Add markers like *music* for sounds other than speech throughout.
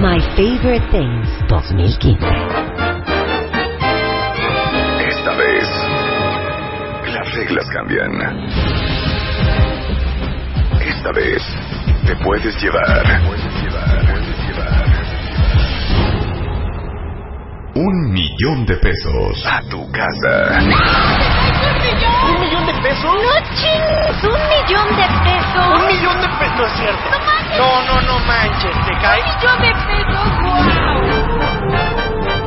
My Favorite Things 2015. Esta vez, las reglas cambian. Esta vez, te puedes llevar. Puedes llevar. Puedes llevar. Un millón de pesos a tu casa. ¿Un millón de pesos? No chings, un millón de pesos. ¿Un millón de pesos? No es cierto. No manches. No, no, no manches. ¿Te Un cae? millón de.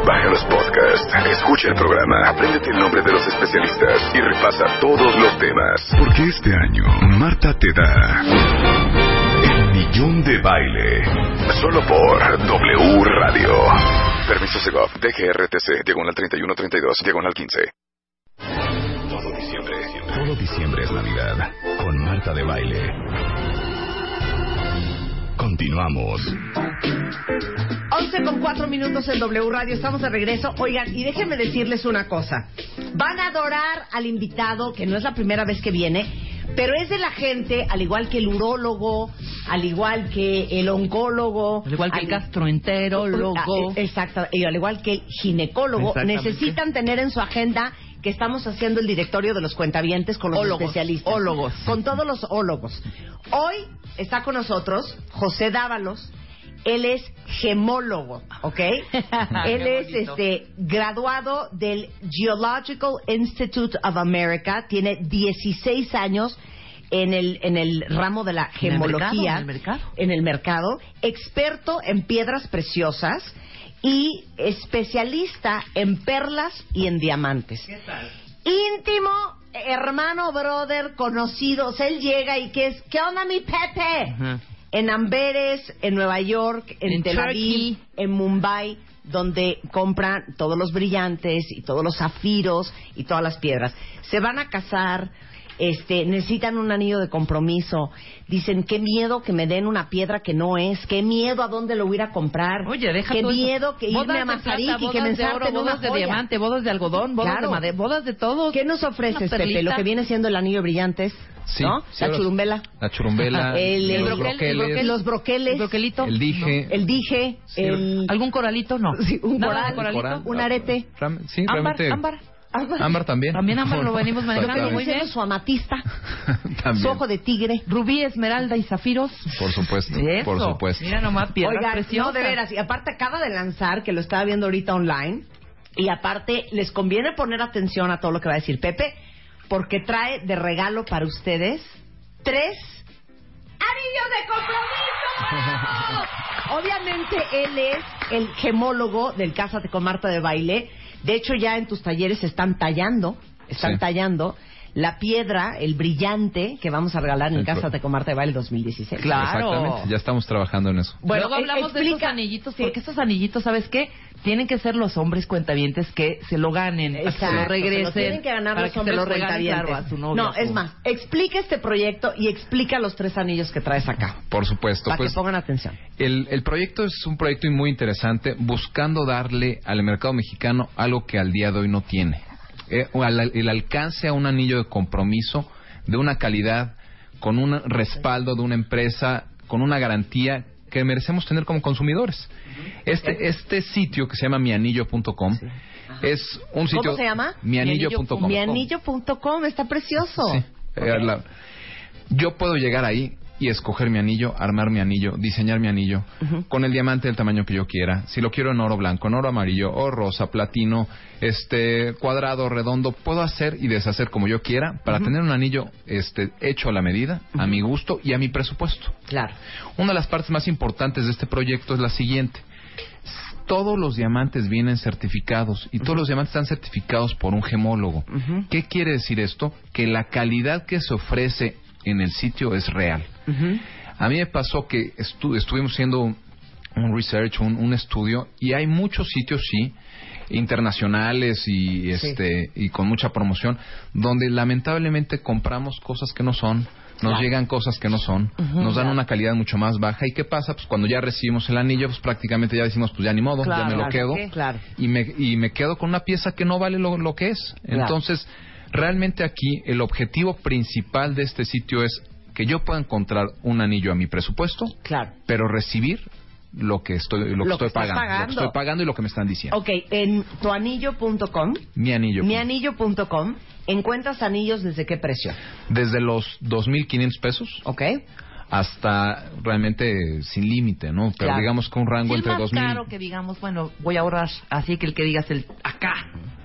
Baja los podcasts, escucha el programa, apréndete el nombre de los especialistas y repasa todos los temas. Porque este año, Marta te da el millón de baile. Solo por W Radio. Permiso Segov, DGRTC, diagonal 3132, diagonal 15. Todo diciembre, todo diciembre es Navidad. Con Marta de Baile. Continuamos. 11 con 4 minutos en W Radio, estamos de regreso. Oigan, y déjenme decirles una cosa. Van a adorar al invitado, que no es la primera vez que viene, pero es de la gente, al igual que el urólogo, al igual que el oncólogo. Al igual que el gastroenterólogo. Ah, eh, Exacto, y al igual que el ginecólogo, necesitan tener en su agenda que estamos haciendo el directorio de los cuentavientes con los Ólogos, especialistas. ólogos. Con todos los ólogos. Hoy está con nosotros José Dávalos. Él es gemólogo, ¿ok? *laughs* Él es este graduado del Geological Institute of America, tiene 16 años en el, en el ramo de la ¿En el gemología? ¿En el mercado? en el mercado, experto en piedras preciosas y especialista en perlas y en diamantes. Íntimo hermano, brother, conocido. O sea, él llega y que es, ¿qué onda mi Pepe? En Amberes, en Nueva York, en, En Tel Aviv, en Mumbai, donde compran todos los brillantes y todos los zafiros y todas las piedras. Se van a casar, este, necesitan un anillo de compromiso. Dicen, qué miedo que me den una piedra que no es, qué miedo a dónde lo voy a ir a comprar. Oye, deja Qué todo eso. miedo que Bodas irme a Mazarik plata, y que me bodas de oro, ensarten una bodas de joya. diamante, bodas de algodón, bodas Claro. de madera, bodas de todo. ¿Qué nos ofreces, Una Pepe? Lo que viene siendo el anillo de brillantes, Sí, ¿no? sí, la churumbela. La churumbela, *laughs* El- el los broquel- el broqueles, broquel- los broqueles, ¿El broquelito? el dije, el dije, Sí, el... ¿Algún coralito? No. *laughs* Sí, un coral, de coralito. coral. un arete. Ram- sí, Ámbar, realmente. Ámbar. Ámbar también. También ámbar lo venimos manejando muy siendo bien. su amatista, *laughs* También. su ojo de tigre. Rubí, esmeralda y zafiros. Por supuesto, Eso. por supuesto. Mira nomás, piedras Oigan, preciosas. no, de veras. Y aparte acaba de lanzar, que lo estaba viendo ahorita online. Y aparte, les conviene poner atención a todo lo que va a decir Pepe, porque trae de regalo para ustedes tres anillos de compromiso. *laughs* Obviamente, él es el gemólogo del Cásate con Marta de Baile. De hecho, ya en tus talleres están tallando, están Sí. tallando la piedra, el brillante que vamos a regalar en El Marta de Baile 2016. Claro. Exactamente, ya estamos trabajando en eso. Bueno, Luego hablamos de estos anillitos, sí. porque estos anillitos, ¿sabes qué? Tienen que ser los hombres cuentavientes que se lo ganen, que se lo se regresen, lo tienen que ganar para los que se hombres lo regalen cuentavientes. a su novia. no, su- es más, explica este proyecto y explica los tres anillos que traes acá. Por supuesto. Para Pues que pongan atención. el, el proyecto es un proyecto muy interesante, buscando darle al mercado mexicano algo que al día de hoy no tiene. Eh, el alcance a un anillo de compromiso de una calidad, con un respaldo de una empresa, con una garantía que merecemos tener como consumidores. Este, este sitio que se llama mianillo.com es un sitio... ¿Cómo se llama? Mianillo.com. Mianillo.com, está precioso. Sí. Eh, la- yo puedo llegar ahí y escoger mi anillo, armar mi anillo, diseñar mi anillo con el diamante del tamaño que yo quiera. Si lo quiero en oro blanco, en oro amarillo, o rosa, platino, este cuadrado, redondo, puedo hacer y deshacer como yo quiera para tener un anillo este hecho a la medida, a mi gusto y a mi presupuesto. Claro. Una de las partes más importantes de este proyecto es la siguiente. Todos los diamantes vienen certificados y todos los diamantes están certificados por un gemólogo. ¿Qué quiere decir esto? Que la calidad que se ofrece en el sitio es real. A mí me pasó que estu- estuvimos haciendo un, research, un, un estudio, y hay muchos sitios, sí, internacionales y este y con mucha promoción, donde lamentablemente compramos cosas que no son, nos llegan cosas que no son, nos dan una calidad mucho más baja. ¿Y qué pasa? Pues cuando ya recibimos el anillo, pues prácticamente ya decimos, pues ya ni modo, ya me lo quedo. Y me, y me quedo con una pieza que no vale lo, lo que es. Entonces, realmente aquí el objetivo principal de este sitio es que yo pueda encontrar un anillo a mi presupuesto, Claro. pero recibir lo que estoy, lo que Lo que estoy pagando, lo que pagando. estoy pagando y lo que me están diciendo. Ok, en tuanillo.com, Mi anillo. mianillo.com, encuentras anillos desde qué precio, Desde los 2.500 pesos ¿ok? hasta realmente sin límite, ¿no? Pero Claro. digamos que un rango Sí, entre más 2.000. caro que digamos, bueno, voy a ahorrar. Así que el que digas el acá.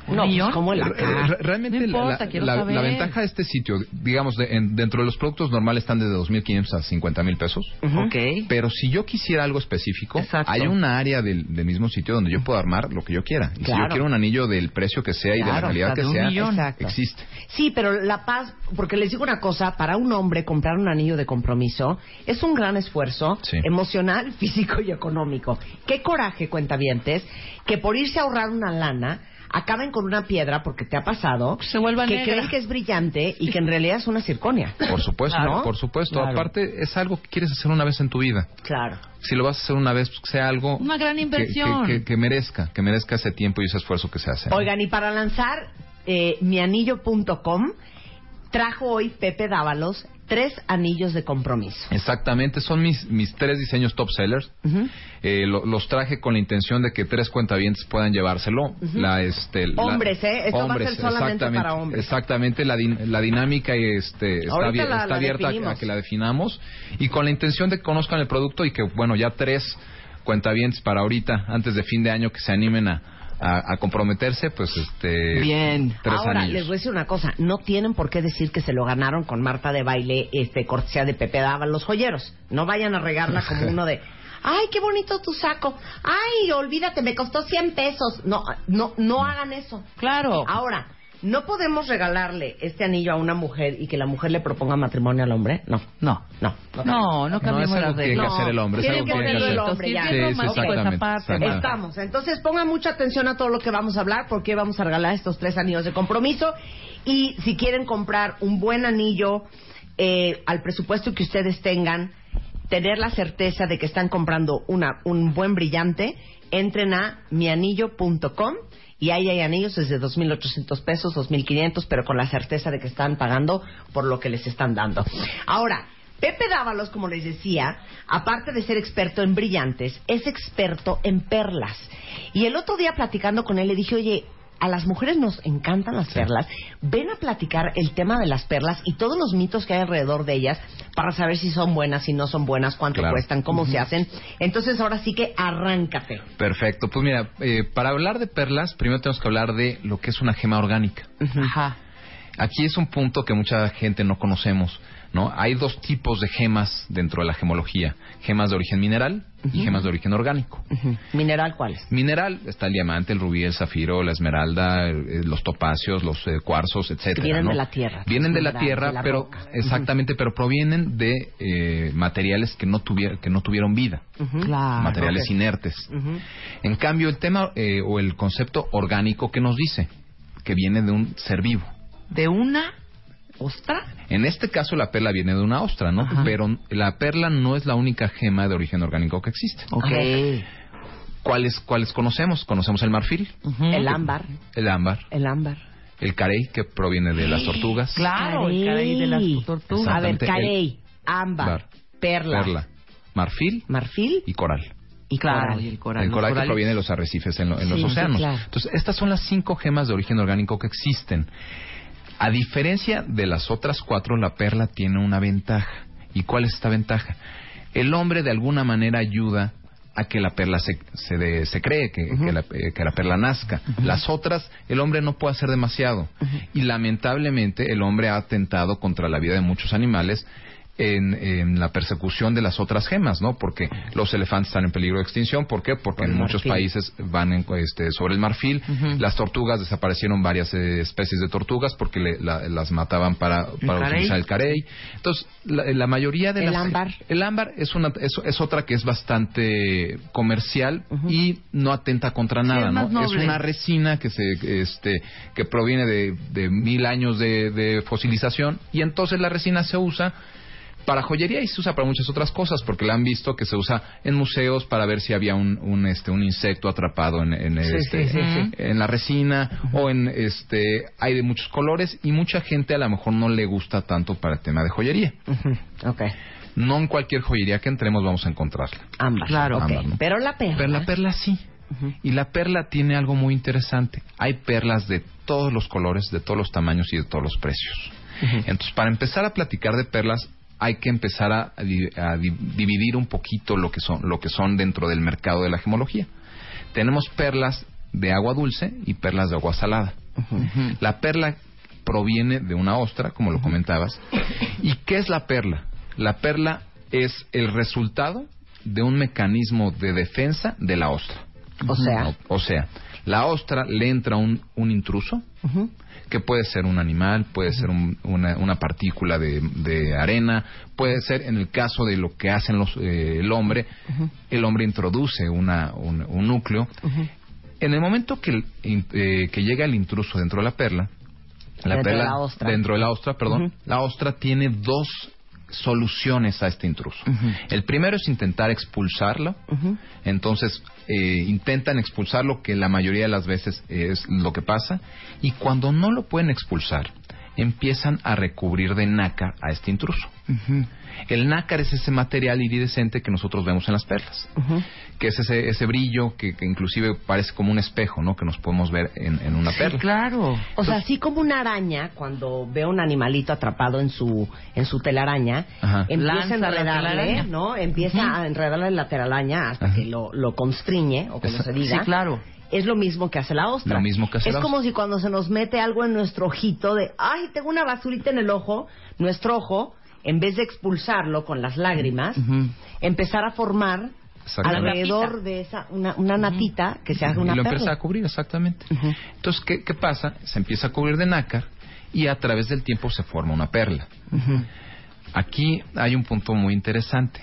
¿Un No, pues, como el Re- acá. re- Realmente No la- importa, la, quiero la- saber. la ventaja de este sitio, digamos, de- en- dentro de los productos normales están desde 2.500 a 50.000 pesos. Ok. Pero si yo quisiera algo específico, Exacto. hay una área del, del mismo sitio donde yo puedo armar lo que yo quiera. Y si Claro. yo quiero un anillo del precio que sea y de la calidad que sea, millón. Exacto. existe. Sí, pero la paz, porque les digo una cosa, para un hombre comprar un anillo de compromiso es un gran esfuerzo Sí. emocional, *laughs* físico y económico. Qué coraje, cuentavientes, que por irse a ahorrar una lana acaben con una piedra porque te ha pasado, Se vuelva que negra. creen que es brillante y que en realidad es una circonia. Por supuesto, Claro. por supuesto. Claro. Aparte, es algo que quieres hacer una vez en tu vida. Claro. Si lo vas a hacer una vez, pues, que sea algo... Una gran que- inversión. Que, que- que merezca, que merezca ese tiempo y ese esfuerzo que se hace. ¿no? Oigan, y para lanzar eh, mianillo.com, trajo hoy Pepe Dávalos tres anillos de compromiso. Exactamente, son mis, mis tres diseños top sellers. Eh, lo- los traje con la intención de que tres cuentavientes puedan llevárselo. la, este, la- Hombres, ¿eh? Esto va a ser solamente exactamente, para hombres. Exactamente, la, din- la dinámica este, está, abier- la- está abierta a, a que la definamos y con la intención de que conozcan el producto y que, bueno, ya tres cuentavientes para ahorita, antes de fin de año, que se animen a, a- a comprometerse, pues este... Bien. Tres Ahora, anillos. les voy a decir una cosa. No tienen por qué decir que se lo ganaron con Marta de baile, este, cortesía de Pepe Daban los joyeros. No vayan a regarla como *laughs* uno de... Ay, qué bonito tu saco. Ay, olvídate, me costó 100 pesos. No, no, no hagan eso. Claro. Ahora, ¿no podemos regalarle este anillo a una mujer y que la mujer le proponga matrimonio al hombre? No. No. No. No, no No, cambiemos es algo las que tiene que reglas. hacer el hombre. es Tiene algo que tiene hacerlo el hombre, ya. Sí, es exactamente, exactamente. Estamos. Entonces pongan mucha atención a todo lo que vamos a hablar porque vamos a regalar estos tres anillos de compromiso. Y si quieren comprar un buen anillo eh, al presupuesto que ustedes tengan, tener la certeza de que están comprando una, un buen brillante, entren a mianillo.com y ahí hay anillos desde 2.800 pesos, 2.500, pero con la certeza de que están pagando por lo que les están dando. Ahora, Pepe Dávalos, como les decía, aparte de ser experto en brillantes, es experto en perlas. Y el otro día platicando con él le dije, oye, a las mujeres nos encantan las perlas. Ven a platicar el tema de las perlas y todos los mitos que hay alrededor de ellas para saber si son buenas, si no son buenas, cuánto Claro. cuestan, cómo se hacen. Entonces ahora sí que arráncate. Perfecto. Pues mira, eh, para hablar de perlas, primero tenemos que hablar de lo que es una gema orgánica. Ajá. Aquí es un punto que mucha gente no conocemos, ¿no? Hay dos tipos de gemas dentro de la gemología. Gemas de origen mineral y gemas de origen orgánico. ¿Mineral cuál es? Mineral está el diamante, el rubí, el zafiro, la esmeralda, eh, los topacios, los eh, cuarzos, etcétera. vienen ¿no? de la tierra, Vienen de la tierra, de la pero roca. exactamente, pero provienen de eh, materiales que no tuvieron que no tuvieron vida. Claro. materiales inertes. En cambio, el tema eh, o el concepto orgánico que nos dice que viene de un ser vivo. De una ostra. En este caso la perla viene de una ostra, ¿no? Ajá. Pero la perla no es la única gema de origen orgánico que existe. Ok. ¿Cuáles, ¿Cuáles conocemos? Conocemos el marfil. El ámbar. el ámbar, El ámbar. el carey, que proviene de las tortugas. Claro, el carey de las tortugas. A ver, Exactamente, carey, ámbar, Bar, perla, perla, marfil marfil y coral. y Claro, coral. y el coral. el coral que corales. proviene de los arrecifes en, lo- en los sí, océanos. claro. Entonces, estas son las cinco gemas de origen orgánico que existen. A diferencia de las otras cuatro, la perla tiene una ventaja. ¿Y cuál es esta ventaja? El hombre de alguna manera ayuda a que la perla se, se, de- se cree, que, que la, eh, que la perla nazca. Las otras, el hombre no puede hacer demasiado. Y lamentablemente el hombre ha atentado contra la vida de muchos animales en, en la persecución de las otras gemas, ¿no? Porque los elefantes están en peligro de extinción. ¿Por qué? Porque en muchos marfil. países van en, este, sobre el marfil. Las tortugas desaparecieron varias eh, especies de tortugas porque le- la- las mataban para, para utilizar el carey. Entonces, la, la mayoría de El las... ámbar. El ámbar es, una, es, es otra que es bastante comercial y no atenta contra Sí, nada, es ¿no? Es una resina que se este que proviene de, de mil años de, de fosilización y entonces la resina se usa para joyería y se usa para muchas otras cosas porque la han visto que se usa en museos para ver si había un, un, este un insecto atrapado en, en, Sí, este, sí, sí, sí. en la resina o en este hay de muchos colores y mucha gente a lo mejor no le gusta tanto para el tema de joyería. No en cualquier joyería que entremos vamos a encontrarla. Ámbar. Claro. Pero la perla. Pero la perla sí. Y la perla tiene algo muy interesante. Hay perlas de todos los colores, de todos los tamaños y de todos los precios. Entonces, para empezar a platicar de perlas, hay que empezar a, a di- a di- dividir un poquito lo que son lo que son dentro del mercado de la gemología. Tenemos perlas de agua dulce y perlas de agua salada. La perla proviene de una ostra, como lo comentabas. ¿Y qué es la perla? La perla es el resultado de un mecanismo de defensa de la ostra. O sea. O, o sea, la ostra le entra un, un intruso. Que puede ser un animal, puede ser un- una, una partícula de, de arena, puede ser, en el caso de lo que hacen los, eh, el hombre, el hombre introduce una, un, un núcleo. En el momento que, eh, que llega el intruso dentro de la perla, la Dentro de la ostra. dentro de la ostra, perdón, la ostra tiene dos soluciones a este intruso. El primero es intentar expulsarlo, entonces eh, intentan expulsarlo, que la mayoría de las veces es lo que pasa, y cuando no lo pueden expulsar, empiezan a recubrir de nácar a este intruso. El nácar es ese material iridescente que nosotros vemos en las perlas, que es ese, ese brillo que, que inclusive parece como un espejo, ¿no? Que nos podemos ver en, en una perla. Claro. O sea, así como una araña, cuando ve un animalito atrapado en su en su telaraña, Ajá. empieza a enredarle. ¿no? Empieza a enredarle la telaraña hasta que lo, lo constriñe, o como se diga. Sí, claro. Es lo mismo que hace la ostra. Lo mismo que hace es la como ostra. si cuando se nos mete algo en nuestro ojito de, ay, tengo una basurita en el ojo, nuestro ojo, en vez de expulsarlo con las lágrimas, empezar a formar alrededor de esa una, una natita que se haga una y lo perla. empieza a cubrir, exactamente. Entonces, ¿qué, ¿qué pasa? Se empieza a cubrir de nácar y a través del tiempo se forma una perla. Aquí hay un punto muy interesante.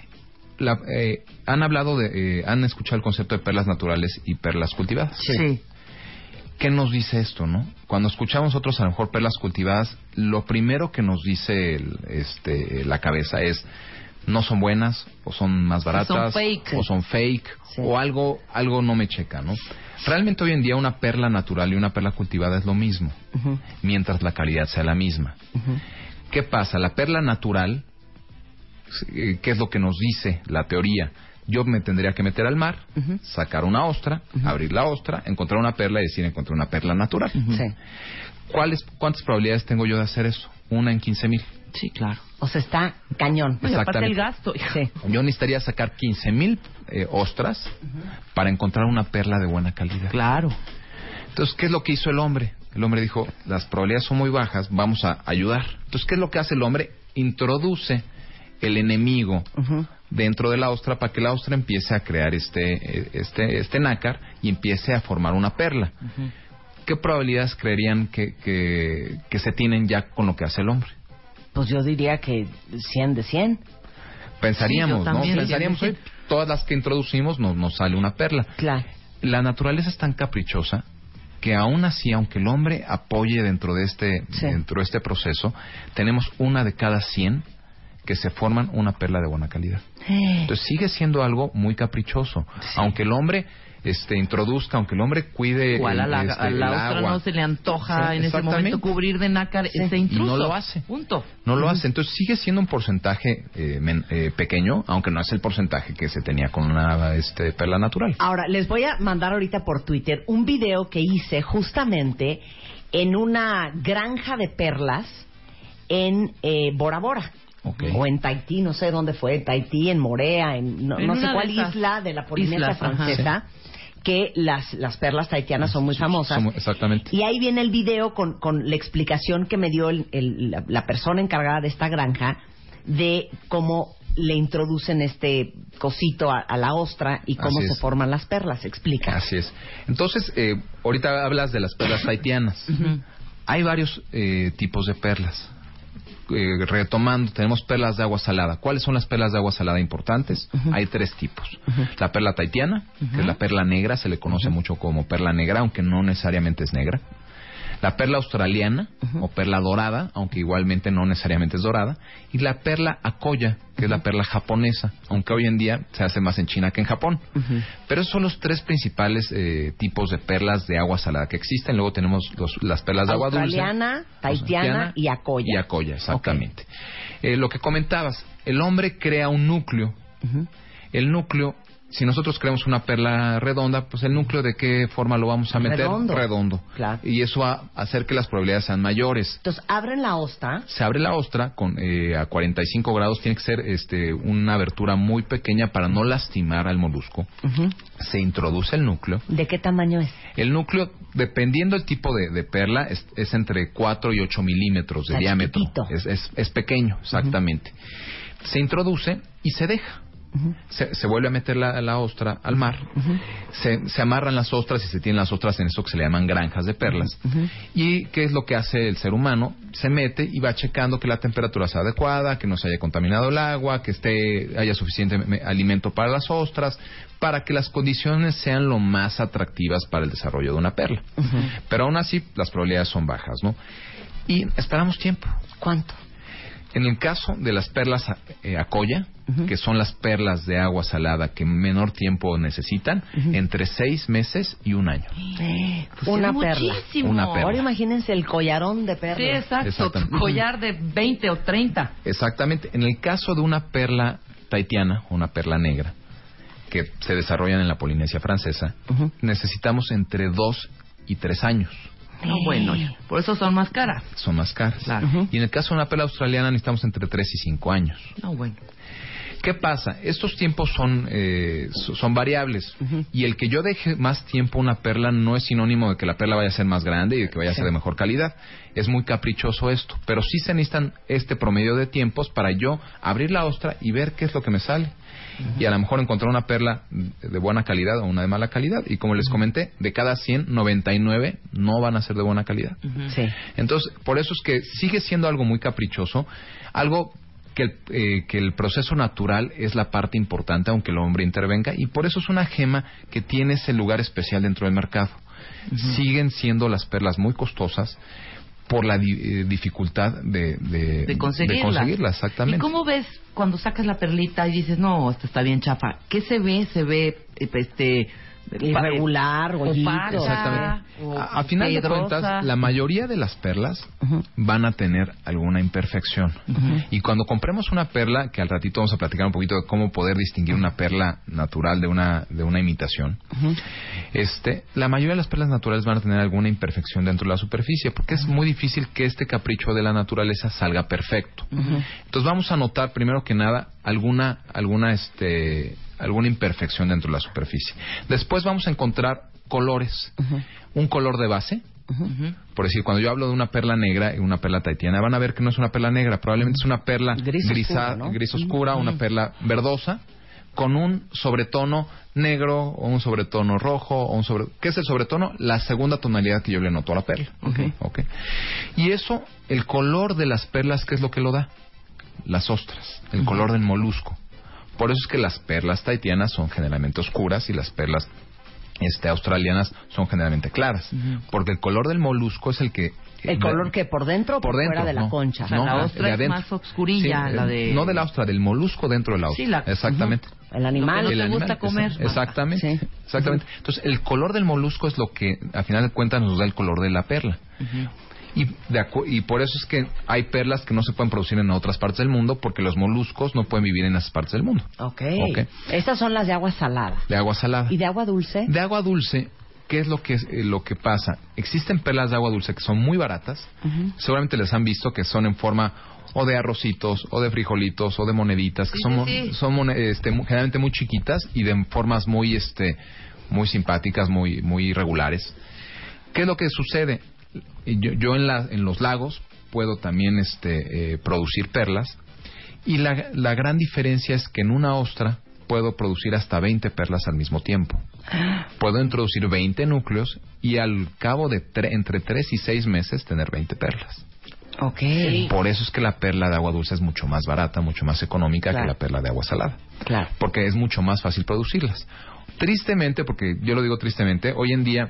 La- eh, han hablado de, eh, han escuchado el concepto de perlas naturales y perlas cultivadas. Sí. ¿Qué nos dice esto, no? Cuando escuchamos nosotros a lo mejor perlas cultivadas, lo primero que nos dice el- este, la cabeza es no son buenas o son más baratas fake. o son fake Sí. o algo algo no me checa, ¿no? Realmente hoy en día una perla natural y una perla cultivada es lo mismo, mientras la calidad sea la misma. ¿Qué pasa? La perla natural, ¿qué es lo que nos dice la teoría? Yo me tendría que meter al mar, sacar una ostra, abrir la ostra, encontrar una perla y decir encontré una perla natural. Sí. ¿Cuáles, ¿Cuántas probabilidades tengo yo de hacer eso? Una en 15 mil. Sí, claro. O sea, está cañón. Y aparte el Exactamente. gasto. Sí. Yo necesitaría sacar 15 mil eh, ostras para encontrar una perla de buena calidad. Claro. Entonces, ¿qué es lo que hizo el hombre? El hombre dijo, las probabilidades son muy bajas, vamos a ayudar. Entonces, ¿qué es lo que hace el hombre? Introduce el enemigo dentro de la ostra para que la ostra empiece a crear este, eh, este, este nácar y empiece a formar una perla. ¿Qué probabilidades creerían que, que, que se tienen ya con lo que hace el hombre? Pues yo diría que 100 de 100. Pensaríamos, Sí, yo ¿no? Pensaríamos. "Oye, todas las que introducimos nos, nos sale una perla. Claro. La naturaleza es tan caprichosa que aún así, aunque el hombre apoye dentro de este, Sí. dentro de este proceso, tenemos una de cada 100 que se forman una perla de buena calidad. Entonces sigue siendo algo muy caprichoso. Aunque el hombre este, introduzca, aunque el hombre cuide Igual a el- la, este, a la el otra agua, no se le antoja Sí, en ese momento cubrir de nácar ese Y intruso. no lo hace. Punto. no lo hace. Entonces sigue siendo un porcentaje eh, men- eh, pequeño, aunque no es el porcentaje que se tenía con una este, perla natural. Ahora, les voy a mandar ahorita por Twitter un video que hice justamente en una granja de perlas en eh, Bora Bora. Ok. O en Tahití, no sé dónde fue, Tahití, en Morea, en no, En no sé de cuál isla de la Polinesia islas, ajá. francesa, que las, las perlas tahitianas son muy famosas. Somos- exactamente. Y ahí viene el video con, con la explicación que me dio el- el- la, la persona encargada de esta granja de cómo le introducen este cosito a, a la ostra y cómo Así se es. forman las perlas. Explica. Así es. Entonces, eh, ahorita hablas de las perlas haitianas. Hay varios eh, tipos de perlas. Eh, retomando, tenemos perlas de agua salada. ¿Cuáles son las perlas de agua salada importantes? Hay tres tipos. La perla taitiana, que es la perla negra, se le conoce mucho como perla negra, aunque no necesariamente es negra. La perla australiana o perla dorada, aunque igualmente no necesariamente es dorada. Y la perla acoya, que es la perla japonesa, aunque hoy en día se hace más en China que en Japón. Pero esos son los tres principales eh, tipos de perlas de agua salada que existen. Luego tenemos los- las perlas de agua dulce. Australiana, tahitiana y acoya. Y acoya, exactamente. Eh, lo que comentabas, el hombre crea un núcleo. El núcleo, si nosotros creamos una perla redonda, pues el núcleo de qué forma lo vamos a meter? Redondo. Claro. Y eso va a hacer que las probabilidades sean mayores. Entonces, abren la ostra. Se abre la ostra con, eh, a 45 grados, tiene que ser este, una abertura muy pequeña para no lastimar al molusco. Se introduce el núcleo. ¿De qué tamaño es? El núcleo, dependiendo del tipo de, de perla, es, es entre 4 y 8 milímetros de diámetro. es, es pequeño, exactamente. Se introduce y se deja. Se, se vuelve a meter la, la ostra al mar, se, se amarran las ostras y se tienen las ostras en eso que se le llaman granjas de perlas. ¿Y qué es lo que hace el ser humano? Se mete y va checando que la temperatura sea adecuada, que no se haya contaminado el agua, que esté haya suficiente me- alimento para las ostras, para que las condiciones sean lo más atractivas para el desarrollo de una perla. Pero aún así, las probabilidades son bajas, ¿no? Y esperamos tiempo. ¿Cuánto? En el caso de las perlas eh, acoya, que son las perlas de agua salada que menor tiempo necesitan, entre seis meses y un año. Pues una perla. Una perla. Ahora imagínense el collarón de perlas. Sí, exacto. Tu collar de 20 o 30. Exactamente. En el caso de una perla taitiana, una perla negra, que se desarrollan en la Polinesia francesa, necesitamos entre dos y tres años. No, bueno, ya. por eso son más caras. Son más caras. Claro. Y en el caso de una perla australiana necesitamos entre tres y cinco años. No, bueno. ¿Qué pasa? Estos tiempos son, eh, so- son variables. Y el que yo deje más tiempo una perla no es sinónimo de que la perla vaya a ser más grande y de que vaya a ser de mejor calidad. Es muy caprichoso esto. Pero sí se necesitan este promedio de tiempos para yo abrir la ostra y ver qué es lo que me sale. Y a lo mejor encontrar una perla de buena calidad o una de mala calidad. Y como les comenté, de cada 100, 99 no van a ser de buena calidad. Sí. Entonces, por eso es que sigue siendo algo muy caprichoso, algo que el, eh, que el proceso natural es la parte importante, aunque el hombre intervenga, y por eso es una gema que tiene ese lugar especial dentro del mercado. Siguen siendo las perlas muy costosas por la di- eh, dificultad de, de, De conseguirla. de conseguirla, exactamente. ¿Y cómo ves cuando sacas la perlita y dices, no, esta está bien chafa? ¿Qué se ve? ¿Se ve, este... Irregular, gollito. opaca, Exactamente. o A, a final de cuentas, la mayoría de las perlas van a tener alguna imperfección. Y cuando compremos una perla, que al ratito vamos a platicar un poquito de cómo poder distinguir una perla natural de una, de una imitación, este, la mayoría de las perlas naturales van a tener alguna imperfección dentro de la superficie, porque es muy difícil que este capricho de la naturaleza salga perfecto. Entonces vamos a notar primero que nada alguna, alguna, este, alguna imperfección dentro de la superficie. Después vamos a encontrar colores. Un color de base. Por decir, cuando yo hablo de una perla negra y una perla taitiana, van a ver que no es una perla negra, probablemente es una perla Gris grisa- oscuro, ¿no? gris oscura, una perla verdosa, con un sobretono negro o un sobretono rojo o un sobre... ¿Qué es el sobretono? La segunda tonalidad que yo le noto a la perla. Ok. Y eso, el color de las perlas, ¿qué es lo que lo da? Las ostras, el color del molusco. Por eso es que las perlas taitianas son generalmente oscuras y las perlas este, australianas son generalmente claras. Porque el color del molusco es el que... ¿El color que por dentro o por, por dentro, fuera de la no. concha? O sea, No, la ostra es adentro. más oscurilla, Sí, la de... No de la ostra, del molusco dentro de la ostra. Sí, la- Exactamente. El animal. Lo que El te animal, gusta comer. exa- Exactamente. Sí. Exactamente. Entonces, el color del molusco es lo que, a final de cuentas, nos da el color de la perla. Y, de acu- y por eso es que hay perlas que no se pueden producir en otras partes del mundo porque los moluscos no pueden vivir en esas partes del mundo. Ok. Ok. Estas son las de agua salada. De agua salada. ¿Y de agua dulce? De agua dulce, ¿qué es lo que, eh, lo que pasa? Existen perlas de agua dulce que son muy baratas. Seguramente les han visto que son en forma o de arrocitos, o de frijolitos, o de moneditas, que Sí, son, sí, son mone- este, mu- generalmente muy chiquitas y de formas muy, este, muy simpáticas, muy, muy irregulares. ¿Qué es lo que sucede? Yo, yo en, la- en los lagos puedo también este, eh, producir perlas y la, la gran diferencia es que en una ostra puedo producir hasta 20 perlas al mismo tiempo. Puedo introducir 20 núcleos y al cabo de tre- entre 3 y 6 meses tener 20 perlas. Por eso es que la perla de agua dulce es mucho más barata, mucho más económica Claro. que la perla de agua salada. Claro. Porque es mucho más fácil producirlas. Tristemente, porque yo lo digo tristemente, hoy en día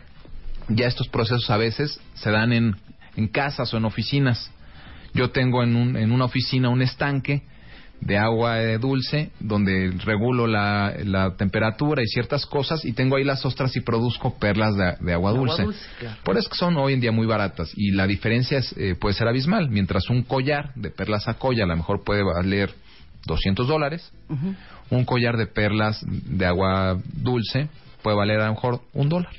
ya estos procesos a veces se dan en, en casas o en oficinas. Yo tengo en, un, en una oficina un estanque de agua dulce donde regulo la, la temperatura y ciertas cosas y tengo ahí las ostras y produzco perlas de, de agua dulce. claro. Por eso que son hoy en día muy baratas y la diferencia es, eh, puede ser abismal. Mientras un collar de perlas a colla a lo mejor puede valer 200 dólares. Un collar de perlas de agua dulce puede valer a lo mejor un dólar.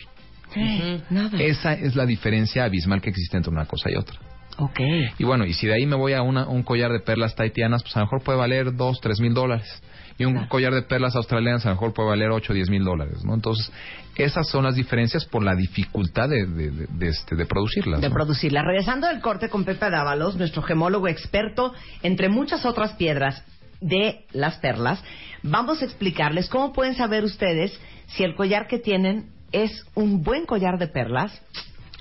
Nada. Esa es la diferencia abismal que existe entre una cosa y otra. Ok. Y bueno, y si de ahí me voy a una- un collar de perlas taitianas, pues a lo mejor puede valer dos, tres mil dólares. Y un Claro. collar de perlas australianas a lo mejor puede valer ocho, diez mil dólares, ¿no? Entonces, esas son las diferencias por la dificultad de, de, de- de, este, de producirlas. de ¿no? producirla. Regresando del corte con Pepe Dávalos, nuestro gemólogo experto, entre muchas otras piedras de las perlas, vamos a explicarles cómo pueden saber ustedes si el collar que tienen es un buen collar de perlas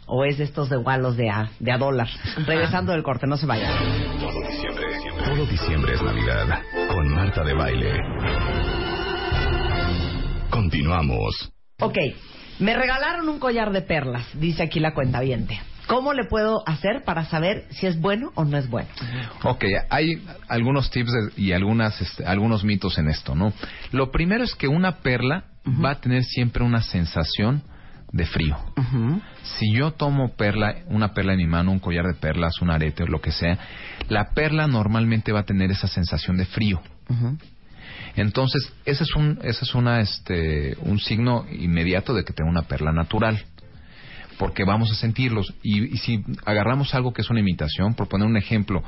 o es de estos de gualos de a, de a dólar. Regresando del corte, no se vayan. Todo diciembre, todo diciembre es Navidad con Marta de Baile. Continuamos. Ok, me regalaron un collar de perlas, dice aquí la cuenta ¿Cómo le puedo hacer para saber si es bueno o no es bueno? Ok, hay algunos tips de- y algunas, este, algunos mitos en esto, ¿no? Lo primero es que una perla va a tener siempre una sensación de frío. Si yo tomo perla, una perla en mi mano, un collar de perlas, un arete o lo que sea, la perla normalmente va a tener esa sensación de frío. Entonces, ese es un, ese es una, este, un signo inmediato de que tengo una perla natural. Porque vamos a sentirlos. Y, y si agarramos algo que es una imitación, por poner un ejemplo,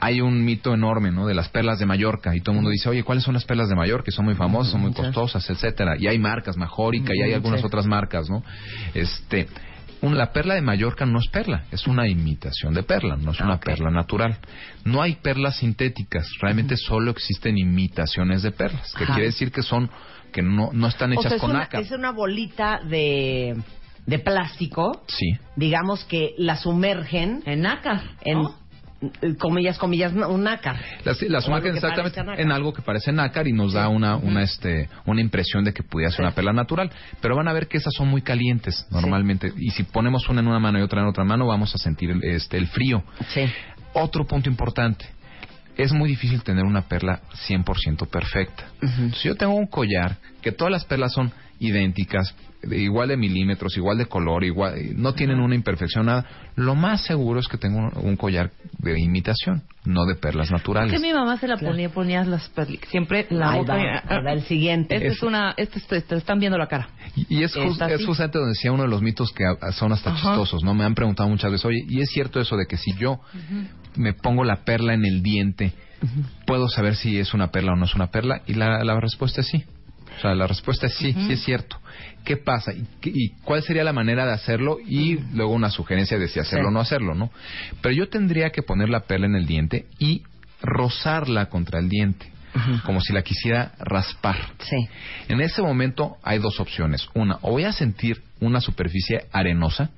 hay un mito enorme, ¿no? De las perlas de Mallorca. Y todo el mundo dice, oye, ¿cuáles son las perlas de Mallorca? Que son muy famosas, son muy costosas, etcétera. Y hay marcas, Majórica, y hay algunas otras marcas, ¿no? Este, un- la perla de Mallorca no es perla, es una imitación de perla, no es una perla natural. No hay perlas sintéticas, realmente solo existen imitaciones de perlas, que Ajá. quiere decir que son que no, no están O hechas sea, es con una, nácar. es una bolita de, de plástico, Sí. digamos que la sumergen En nácar. en, eh, comillas, comillas, no, un nácar. Las, las que exactamente en algo que parece nácar y nos da una, una, este, una impresión de que pudiera ser Sí. una perla natural. Pero van a ver que esas son muy calientes normalmente. Y si ponemos una en una mano y otra en otra mano, vamos a sentir el, este, el frío. Sí. Otro punto importante. Es muy difícil tener una perla 100% perfecta. Si yo tengo un collar que todas las perlas son idénticas, de igual de milímetros, igual de color, igual, no tienen una imperfección, nada, lo más seguro es que tengo un, un collar de imitación, no de perlas naturales. que mi mamá se la ponía, ponía las perli- siempre la Ahí boca. va, ahí va el siguiente. Este es una, este es- te están viendo la cara. Y y es, jus- Está es justamente donde decía uno de los mitos que a- son hasta Ajá. chistosos, ¿no? Me han preguntado muchas veces, oye, ¿y es cierto eso de que si yo me pongo la perla en el diente, puedo saber si es una perla o no es una perla? Y la, la respuesta es sí. O sea, la respuesta es sí, sí es cierto. ¿Qué pasa? ¿Y, y cuál sería la manera de hacerlo? Y luego una sugerencia de si hacerlo o no hacerlo, ¿no? Pero yo tendría que poner la perla en el diente y rozarla contra el diente, como si la quisiera raspar. Sí. En ese momento hay dos opciones. Una, o voy a sentir una superficie arenosa,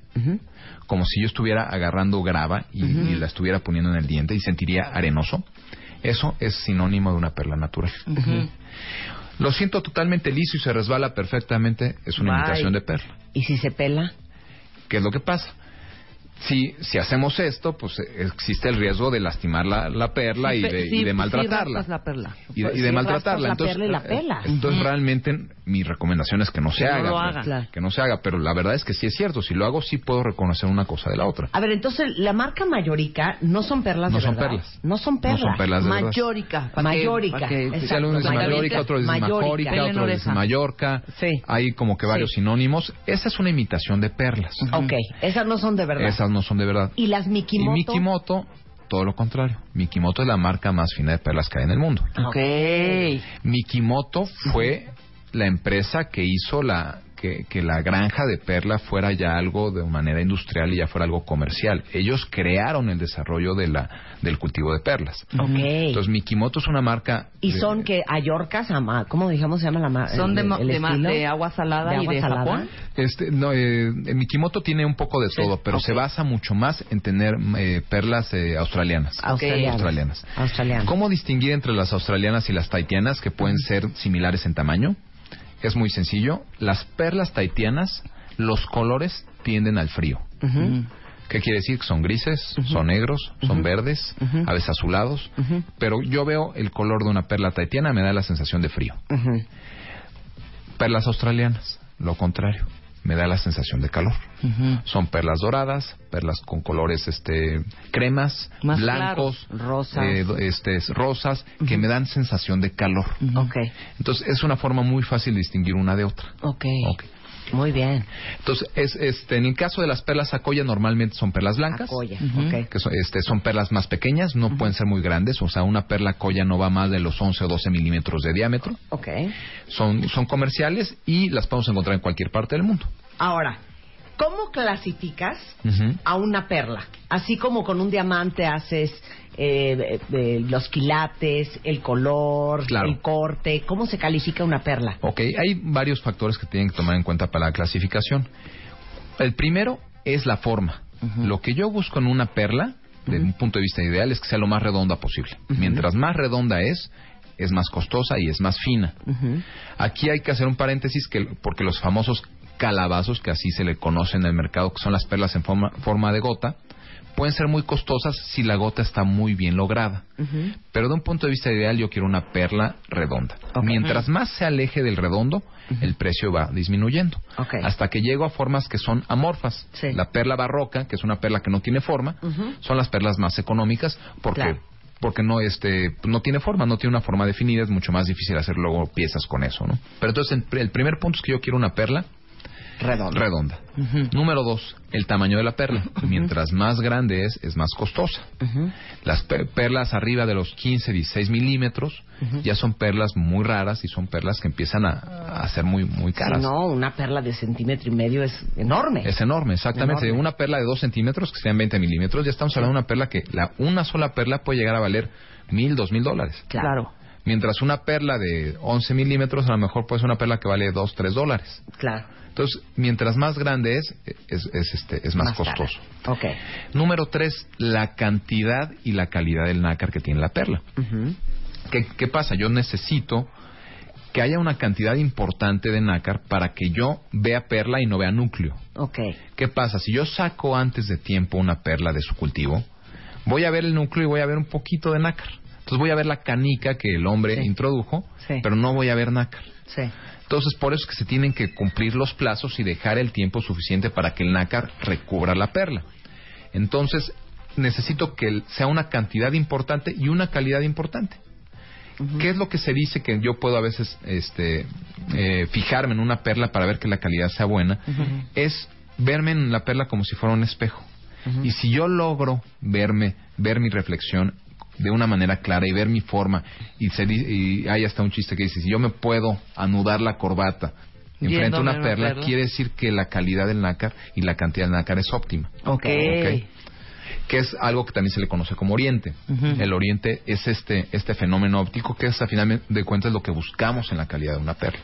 como si yo estuviera agarrando grava y, y la estuviera poniendo en el diente y sentiría arenoso. Eso es sinónimo de una perla natural. Lo siento totalmente liso y se resbala perfectamente, es una Bye. imitación de perla. ¿Y si se pela? ¿Qué es lo que pasa? Si, si hacemos esto, pues eh, existe el riesgo de lastimar la, la perla y, de, sí, y de maltratarla. la perla. y de, y de Sí, maltratarla. la Entonces, perla y la pelas. entonces realmente mi recomendación es que no se Que no haga. lo pues. Que no se haga, pero la verdad es que sí es cierto. Si lo hago, sí puedo reconocer una cosa de la otra. A ver, entonces, la marca Mayorica no son perlas No de son verdad. perlas. No son perlas. No son perlas de. Exacto. Si alguno dice Mayorica, otro dice en otro dice. Mallorca. Sí. Hay como que varios Sí. sinónimos. Esa es una imitación de perlas. Ok, esas no son de verdad. Esas no son de verdad. ¿Y las Y Mikimoto? Mikimoto, todo lo contrario. Mikimoto es la marca más fina de perlas que hay en el mundo. Ok. Mikimoto fue la empresa que hizo la que, que la granja de perla fuera ya algo de manera industrial y ya fuera algo comercial. Ellos crearon el desarrollo de la del cultivo de perlas. Ok. Entonces Mikimoto es una marca ¿Y de- son que Ayorcas, ¿cómo digamos se llama la marca? Son de, de, ma- de agua salada y agua de salada? Japón. Este, no, eh, Mikimoto tiene un poco de todo, pero se basa mucho más en tener eh, perlas eh, australianas. Australianas. Australianas. Australianas. ¿Cómo distinguir entre las australianas y las taitianas que pueden ser similares en tamaño? Es muy sencillo. Las perlas taitianas, los colores tienden al frío. Ujú. ¿Qué quiere decir? Que son grises, son negros, son verdes, a veces azulados. Pero yo veo el color de una perla taitiana, me da la sensación de frío. Perlas australianas, lo contrario. Me da la sensación de calor. Son perlas doradas, perlas con colores este cremas, Más blancos, claros, rosas. eh, este, rosas, que me dan sensación de calor. Ok, Entonces es una forma muy fácil de distinguir una de otra. ok. Ok. Muy bien. Entonces, es, este, en el caso de las perlas Acoya, normalmente son perlas blancas. Acoya, ok. Que son, este, son perlas más pequeñas, no pueden ser muy grandes. O sea, una perla Acoya no va más de los 11 o 12 milímetros de diámetro. Ok. Son, son comerciales y las podemos encontrar en cualquier parte del mundo. Ahora, ¿cómo clasificas a una perla? Así como con un diamante haces eh, eh, los quilates, el color, Claro. el corte. ¿Cómo se califica una perla? Ok, hay varios factores que tienen que tomar en cuenta para la clasificación. El primero es la forma. Lo que yo busco en una perla, desde un punto de vista ideal, es que sea lo más redonda posible. Mientras más redonda es, es más costosa y es más fina. Aquí hay que hacer un paréntesis que, porque los famosos calabazos, que así se le conoce en el mercado, que son las perlas en forma, forma de gota, pueden ser muy costosas si la gota está muy bien lograda. Pero de un punto de vista ideal yo quiero una perla redonda. Mientras más se aleje del redondo, el precio va disminuyendo. Hasta que llego a formas que son amorfas. Sí. La perla barroca, que es una perla que no tiene forma, son las perlas más económicas porque... Claro. Porque no este no tiene forma, no tiene una forma definida, es mucho más difícil hacer luego piezas con eso, ¿no? Pero entonces el primer punto es que yo quiero una perla Redondo. redonda. Número dos, el tamaño de la perla. Mientras más grande es, es más costosa. Las per- perlas arriba de los 15, 16 milímetros ya son perlas muy raras y son perlas que empiezan a, a ser muy, muy caras. no, una perla de centímetro y medio es enorme. Es enorme, exactamente. Enorme. Una perla de 2 centímetros, que sean 20 milímetros, ya estamos hablando de una perla que la, una sola perla puede llegar a valer mil, dos mil dólares. Claro, Mientras una perla de 11 milímetros a lo mejor puede ser una perla que vale 2, 3 dólares. claro. Entonces, mientras más grande es, es, es, este, es más, costoso. Ok. Número tres, la cantidad y la calidad del nácar que tiene la perla. ¿Qué, qué pasa? Yo necesito que haya una cantidad importante de nácar para que yo vea perla y no vea núcleo. Ok. ¿Qué pasa? Si yo saco antes de tiempo una perla de su cultivo, voy a ver el núcleo y voy a ver un poquito de nácar. Entonces voy a ver la canica que el hombre Sí. introdujo, Sí. pero no voy a ver nácar. Sí. Entonces, por eso es que se tienen que cumplir los plazos y dejar el tiempo suficiente para que el nácar recubra la perla. Entonces, necesito que sea una cantidad importante y una calidad importante. ¿Qué es lo que se dice que yo puedo a veces este, eh, fijarme en una perla para ver que la calidad sea buena? Es verme en la perla como si fuera un espejo. Y si yo logro verme, ver mi reflexión de una manera clara y ver mi forma, y, se y hay hasta un chiste que dice, si yo me puedo anudar la corbata enfrente de Viéndome una perla, perla. quiere decir que la calidad del nácar y la cantidad del nácar es óptima. Ok. Ok. que es algo que también se le conoce como oriente. El oriente es este, este fenómeno óptico que es a final de cuentas lo que buscamos en la calidad de una perla.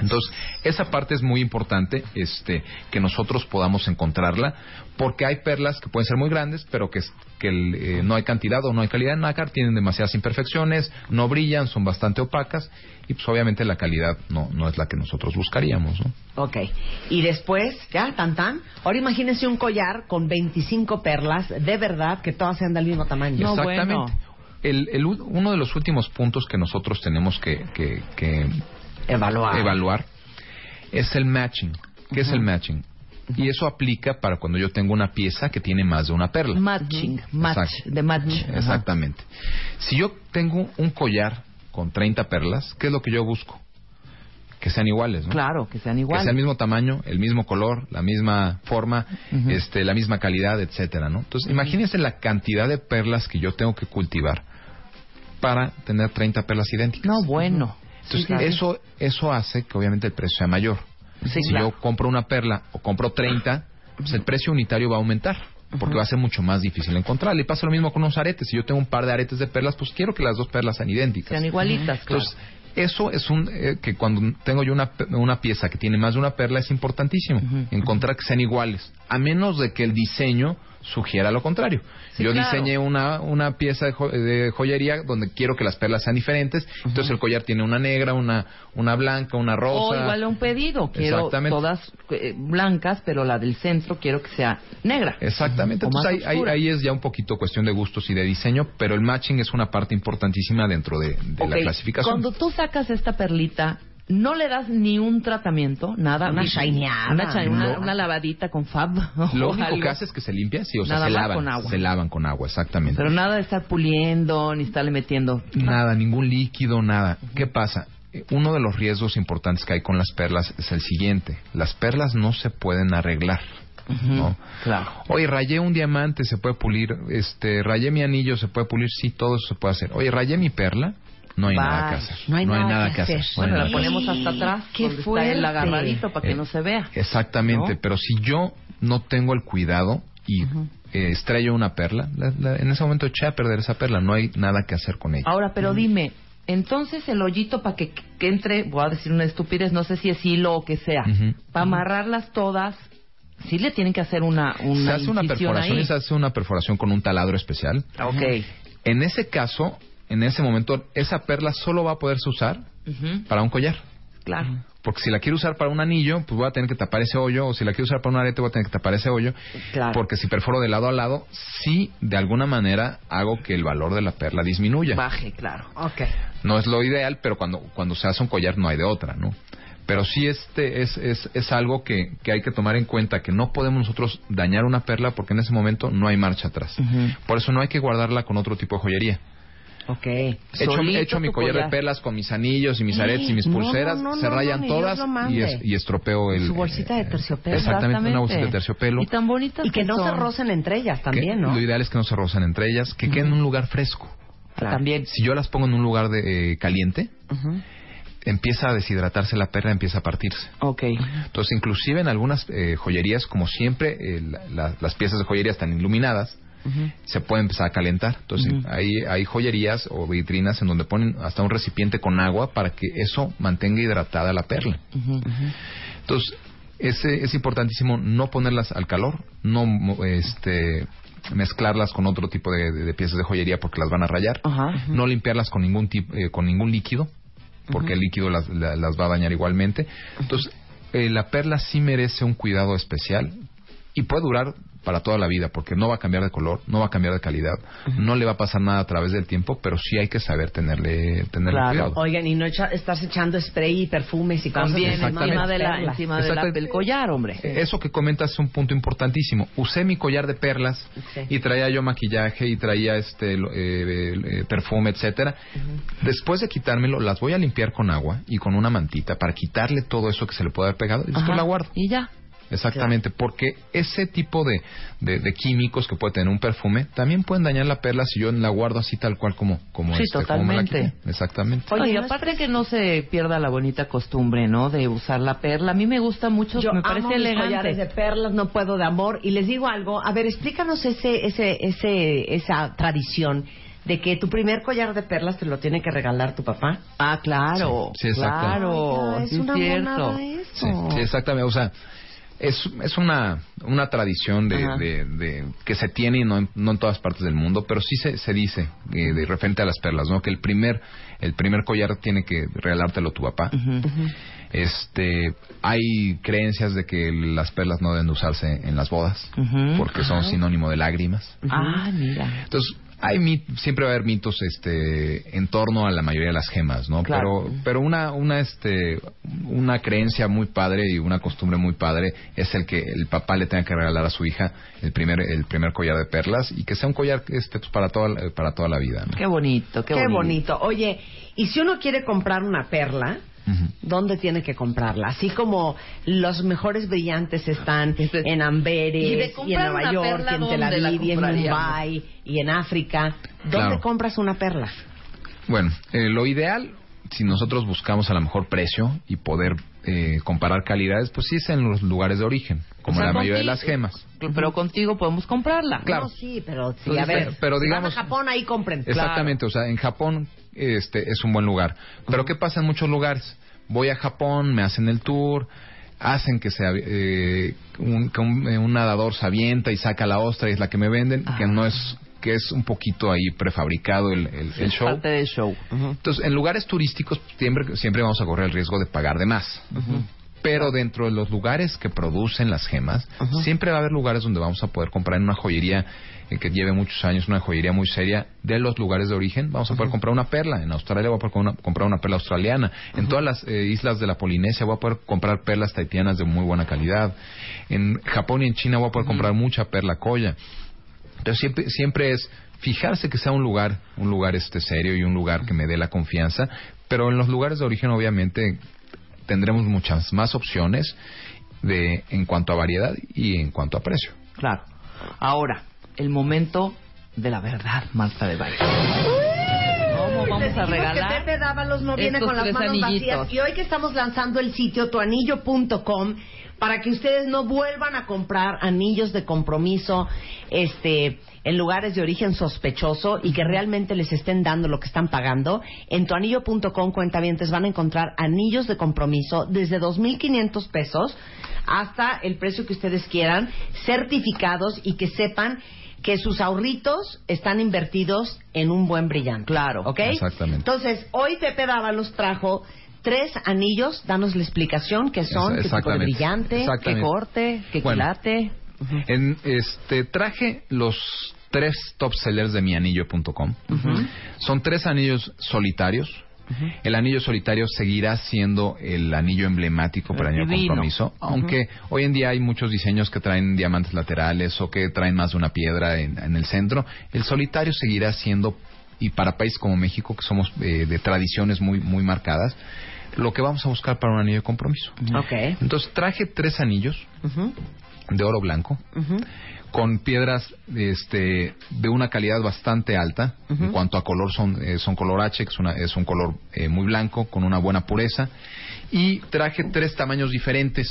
Entonces, esa parte es muy importante, este, que nosotros podamos encontrarla, porque hay perlas que pueden ser muy grandes, pero que, es- que el, eh, no hay cantidad o no hay calidad en nácar, tienen demasiadas imperfecciones, no brillan, son bastante opacas, y pues obviamente la calidad no, no es la que nosotros buscaríamos, ¿no? Ok. Y después, ya, tan tan. Ahora imagínense un collar con 25 perlas, de verdad, que todas sean del mismo tamaño. No, Exactamente. bueno. El, el uno de los últimos puntos que nosotros tenemos que, que- que Evaluar. evaluar es el matching. ¿Qué es el matching? Y eso aplica para cuando yo tengo una pieza que tiene más de una perla. Matching, match, de match. Exactamente. Si yo tengo un collar con 30 perlas, ¿qué es lo que yo busco? Que sean iguales, ¿no? Claro, que sean Que iguales. sea el mismo tamaño, el mismo color, la misma forma, este, la misma calidad, etcétera, ¿no? Entonces, imagínense la cantidad de perlas que yo tengo que cultivar para tener 30 perlas idénticas. No, bueno. Entonces, Sí, claro. eso, eso hace que obviamente el precio sea mayor. Sí, si claro. yo compro una perla o compro 30, pues el precio unitario va a aumentar. Porque va a ser mucho más difícil encontrarla. Y pasa lo mismo con los aretes. Si yo tengo un par de aretes de perlas, pues quiero que las dos perlas sean idénticas. Sean igualitas, claro. Entonces, eso es un eh, que cuando tengo yo una, una pieza que tiene más de una perla es importantísimo. Encontrar que sean iguales. A menos de que el diseño sugiera lo contrario. Sí, yo claro. diseñé una, una pieza de, jo- de joyería donde quiero que las perlas sean diferentes. Entonces el collar tiene una negra, una, una blanca, una rosa. O igual a un pedido. Quiero todas eh, blancas, pero la del centro quiero que sea negra. Exactamente, O más entonces ahí, ahí, ahí es ya un poquito cuestión de gustos y de diseño, pero el matching es una parte importantísima dentro de, de la clasificación. Cuando tú sacas esta perlita, no le das ni un tratamiento, nada. Una ni- shineada. Una, una- una lavadita con fab. *laughs* Lo único algo. que hace es que se limpia, sí, o sea, Nada se lavan, con agua. se lavan con agua, exactamente. Pero nada de estar puliendo, ni estarle metiendo. Nada, ningún líquido, nada. ¿Qué pasa? Uno de los riesgos importantes que hay con las perlas es el siguiente. Las perlas no se pueden arreglar. ¿no? Claro. Oye, rayé un diamante, se puede pulir. Este, rayé mi anillo, se puede pulir. Sí, todo eso se puede hacer. Oye, rayé mi perla. No hay Bye. nada que hacer. No hay nada que hacer. Bueno, nada la que ponemos hasta atrás, Qué donde está el agarradito para que Eh, no se vea. Exactamente, ¿No? pero si yo no tengo el cuidado y eh, estrello una perla, la- la- en ese momento eché a perder esa perla, no hay nada que hacer con ella. Ahora, pero dime, entonces el hoyito para que, que entre, voy a decir una estupidez, no sé si es hilo o que sea, para amarrarlas todas, sí le tienen que hacer una, se una hace una incisión perforación ahí. y se hace una perforación con un taladro especial. Ok. En ese caso, en ese momento, esa perla solo va a poderse usar Ujú, para un collar. Claro. Porque si la quiero usar para un anillo, pues voy a tener que tapar ese hoyo, o si la quiero usar para un arete, voy a tener que tapar ese hoyo. Claro. Porque si perforo de lado a lado, sí, de alguna manera, hago que el valor de la perla disminuya. Baje, claro. Ok. No es lo ideal, pero cuando, cuando se hace un collar no hay de otra, ¿no? Pero sí este es, es, es algo que, que hay que tomar en cuenta, que no podemos nosotros dañar una perla porque en ese momento no hay marcha atrás. Por eso no hay que guardarla con otro tipo de joyería. Ok. He hecho, he hecho mi collar, collar. de perlas con mis anillos y mis aretes y mis No, pulseras, no, no, se no, rayan no, ni Dios todas y, es- y estropeo el... Su bolsita de terciopelo. Exactamente, una bolsita de terciopelo. Y tan bonitas Y que no se son. rocen entre ellas que también, ¿no? Lo ideal es que no se rozan entre ellas, que queden en un lugar fresco. También. Si yo las pongo en un lugar de, eh, caliente, Ujú. empieza a deshidratarse la perla, empieza a partirse. Ok. Entonces, inclusive en algunas eh, joyerías, como siempre, eh, la- la- las piezas de joyería están iluminadas, se puede empezar a calentar. Entonces, hay, hay joyerías o vitrinas en donde ponen hasta un recipiente con agua para que eso mantenga hidratada la perla. Entonces, ese, es importantísimo no ponerlas al calor, no este, mezclarlas con otro tipo de, de- de piezas de joyería porque las van a rayar, Ajá. no limpiarlas con ningún tipo, eh, con ningún líquido porque el líquido las, la- las va a dañar igualmente. Entonces, eh, la perla sí merece un cuidado especial y puede durar para toda la vida porque no va a cambiar de color, no va a cambiar de calidad, no le va a pasar nada a través del tiempo, pero sí hay que saber tenerle, tenerle Claro. cuidado. Oigan, y no echa- estás echando spray y perfumes y cosas También encima de la, encima de la, Exacto. del collar, hombre. Eso que comentas es un punto importantísimo. Usé mi collar de perlas Sí. y traía yo maquillaje y traía este lo- eh, eh, perfume, etcétera. Después de quitármelo, las voy a limpiar con agua y con una mantita para quitarle todo eso que se le puede haber pegado y después Ajá. la guardo. Y ya. Exactamente, porque ese tipo de, de, de químicos que puede tener un perfume también pueden dañar la perla si yo la guardo así tal cual como como Sí, este, como me la totalmente. quité. Exactamente. Oye, y ¿no es aparte que no se pierda la bonita costumbre, ¿no? De usar la perla. A mí me gusta mucho, Yo me amo parece mis elegante. collares de perlas, no puedo de amor. Y les digo algo, a ver, explícanos ese, ese, ese, esa tradición de que tu primer collar de perlas te lo tiene que regalar tu papá. Ah, claro. Sí, sí, exacto. Claro, Ay, ya, es sí una cierto. sí, exactamente. O sea, es, es una, una tradición de, de- de- que se tiene y no en, no en todas partes del mundo, pero sí se, se dice eh, de referente a las perlas, ¿no? Que el primer, el primer collar tiene que regalártelo tu papá. Este, hay creencias de que las perlas no deben de usarse en las bodas, porque son sinónimo de lágrimas. Ah, mira. Entonces, hay mit- siempre va a haber mitos este en torno a la mayoría de las gemas, ¿no? Claro. Pero pero una una este una creencia muy padre y una costumbre muy padre es el que el papá le tenga que regalar a su hija el primer el primer collar de perlas y que sea un collar este pues, para toda la- para toda la vida, ¿no? Qué bonito, qué, Qué, bonito. Oye, y si uno quiere comprar una perla, ¿dónde tiene que comprarla? Así como los mejores brillantes están en Amberes Y en Nueva York, y en Tel ¿dónde la Aviv, y en? Mumbai, y en África. ¿Dónde Claro. compras una perla? Bueno, eh, lo ideal si nosotros buscamos a lo mejor precio y poder eh, comparar calidades, pues sí es en los lugares de origen, como O sea, la mayoría de las gemas. Pero contigo podemos comprarla. Claro. No, sí, pero sí, a ver. pero- pero si van digamos- a Japón, ahí compren. Exactamente, o sea, en Japón este es un buen lugar. Pero ¿qué pasa en muchos lugares? Voy a Japón, me hacen el tour, hacen que sea eh, un, que un, eh, un nadador se avienta y saca la ostra y es la que me venden, que no es que es un poquito ahí prefabricado el, el- el show. parte del show. Entonces, en lugares turísticos siempre, siempre vamos a correr el riesgo de pagar de más. Pero dentro de los lugares que producen las gemas, siempre va a haber lugares donde vamos a poder comprar en una joyería eh, que lleve muchos años, una joyería muy seria de los lugares de origen. Vamos a poder comprar una perla. En Australia voy a poder con- una- comprar una perla australiana. En todas las eh, islas de la Polinesia voy a poder comprar perlas taitianas de muy buena calidad. En Japón y en China voy a poder comprar mucha perla colla. Entonces siempre, siempre es fijarse que sea un lugar, un lugar este serio y un lugar que me dé la confianza, pero en los lugares de origen obviamente tendremos muchas más opciones de en cuanto a variedad y en cuanto a precio. Claro. Ahora, el momento de la verdad, Marta de Baile. ¿Cómo Les vamos a regalar? que Pepe Dávalos no viene con las manos anillitos? vacías. Y hoy que estamos lanzando el sitio tuanillo.com para que ustedes no vuelvan a comprar anillos de compromiso este en lugares de origen sospechoso y que realmente les estén dando lo que están pagando. En tuanillo.com, cuentavientes, van a encontrar anillos de compromiso desde 2.500 pesos hasta el precio que ustedes quieran, certificados y que sepan que sus ahorritos están invertidos en un buen brillante. Claro. ¿Ok? Exactamente. Entonces, hoy Pepe Dávalos trajo tres anillos. Danos la explicación qué son, qué tipo de brillante. ¿Qué corte? ¿Qué Bueno. quilate? En, este, traje los tres top sellers de mianillo.com. Son tres anillos solitarios. El anillo solitario seguirá siendo el anillo emblemático para el anillo Divino. compromiso, aunque hoy en día hay muchos diseños que traen diamantes laterales o que traen más de una piedra en, en el centro. El solitario seguirá siendo, y para países como México, que somos eh, de tradiciones muy, muy marcadas, lo que vamos a buscar para un anillo de compromiso. Entonces traje tres anillos de oro blanco con piedras este, de una calidad bastante alta. En cuanto a color, son, eh, son color H, que es, una- es un color eh, muy blanco, con una buena pureza. Y traje tres tamaños diferentes,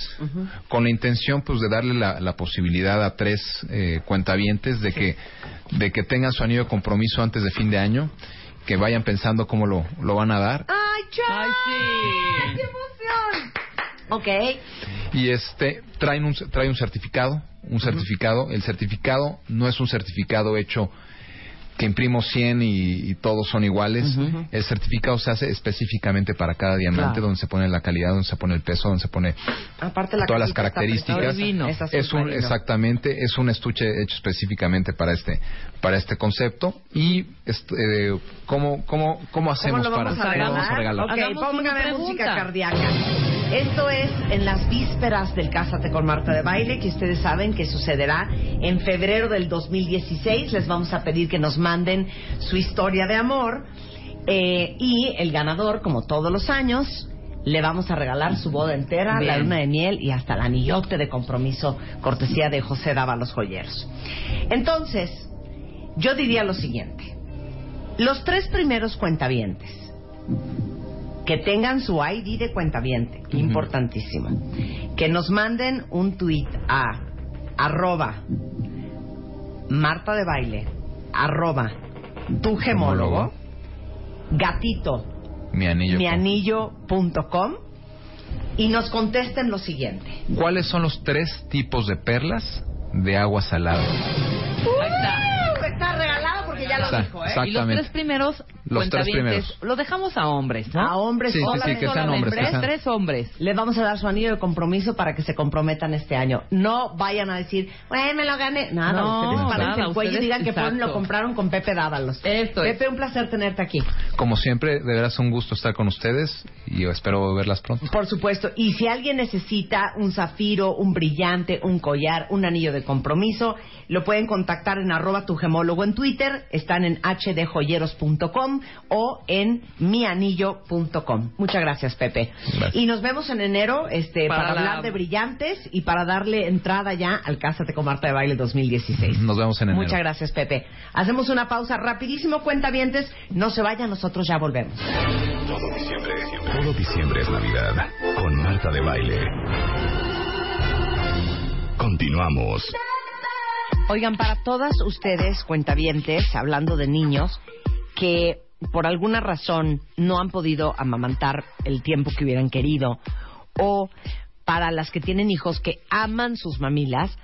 con la intención pues de darle la, la posibilidad a tres eh, cuentavientes de que, de que tengan su anillo de compromiso antes de fin de año, que vayan pensando cómo lo, lo van a dar. ¡Ay, Chá! ¡Ay, sí! ¡Qué emoción! Ok. y este traen un trae un certificado un certificado el certificado no es un certificado hecho que imprimo 100 y, y todos son iguales el certificado se hace específicamente para cada diamante Claro. donde se pone la calidad donde se pone el peso donde se pone Aparte la todas las características. Divino. Es un exactamente es un estuche hecho específicamente para este para este concepto y este, eh, cómo cómo cómo hacemos ¿Cómo lo vamos para a ¿qué regalar? vamos a regalar Ok, póngame música cardíaca. Esto es en las vísperas del Cásate con Marta de Baile, que ustedes saben que sucederá en febrero del 2016. Les vamos a pedir que nos manden su historia de amor. eh, y el ganador, como todos los años, le vamos a regalar su boda entera, la luna de miel y hasta el anillote de compromiso, cortesía de José Dávalos Joyeros. Entonces, yo diría lo siguiente. Los tres primeros cuentavientes que tengan su ID de cuentaviente, importantísimo. Que nos manden un tweet a arroba Marta de Baile, arroba tu gemólogo, gatito mi anillo mianillo.com y nos contesten lo siguiente. ¿Cuáles son los tres tipos de perlas de agua salada? Ya lo dijo, ¿eh? Y los tres primeros Los tres primeros. lo dejamos a hombres, ¿no? A hombres Sí, sí, sí, solamente, que sean hombres, que sean- Tres hombres. Le vamos a dar su anillo de compromiso para que se comprometan este año. No vayan a decir, bueno, me lo gané. Nada, No, ustedes paren nada, el cuello y ustedes- digan que fueron y lo compraron con Pepe Dávalos. Esto es. Pepe, un placer tenerte aquí. Como siempre, de veras un gusto estar con ustedes y espero verlas pronto. Por supuesto. Y si alguien necesita un zafiro, un brillante, un collar, un anillo de compromiso, lo pueden contactar en arroba tu gemólogo en Twitter, están en hdjoyeros.com o en mianillo.com. Muchas gracias, Pepe. Gracias. Y nos vemos en enero este, para, Para la- hablar de brillantes y para darle entrada ya al Cásate con Marta de Baile 2016. Nos vemos en enero. Muchas gracias, Pepe. Hacemos una pausa rapidísimo, cuentavientes. No se vayan, nosotros ya volvemos. Todo diciembre, todo diciembre es Navidad con Marta de Baile. Continuamos. Oigan, para todas ustedes, cuentavientes, hablando de niños, que por alguna razón no han podido amamantar el tiempo que hubieran querido, o para las que tienen hijos que aman sus mamilas,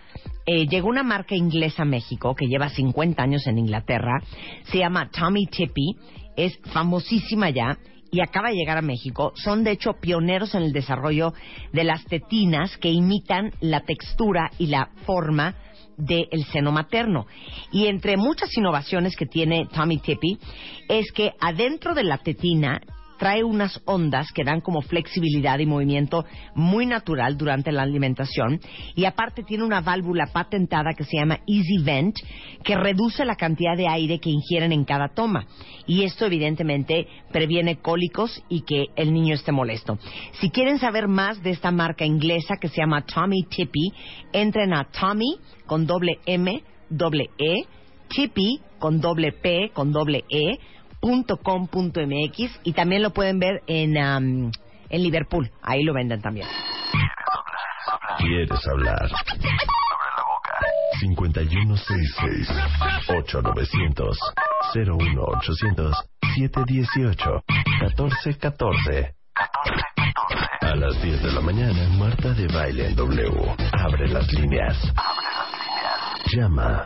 eh, llegó una marca inglesa a México que lleva 50 años en Inglaterra, se llama Tommy Tippy, es famosísima ya y acaba de llegar a México, son de hecho pioneros en el desarrollo de las tetinas que imitan la textura y la forma del seno materno. Y entre muchas innovaciones que tiene Tommy Tippy es que adentro de la tetina trae unas ondas que dan como flexibilidad y movimiento muy natural durante la alimentación y aparte tiene una válvula patentada que se llama Easy Vent que reduce la cantidad de aire que ingieren en cada toma y esto evidentemente previene cólicos y que el niño esté molesto. Si quieren saber más de esta marca inglesa que se llama Tommy Tippy, entren a Tommy con doble M, doble E, Tippy con doble P, con doble E .com.mx y también lo pueden ver en, um, en Liverpool. Ahí lo venden también. ¿Quieres hablar? Abre la boca. 5166 8900 01800 718 1414 A las 10 de la mañana, Marta de Baile en W. Abre las líneas. Abre las líneas. Llama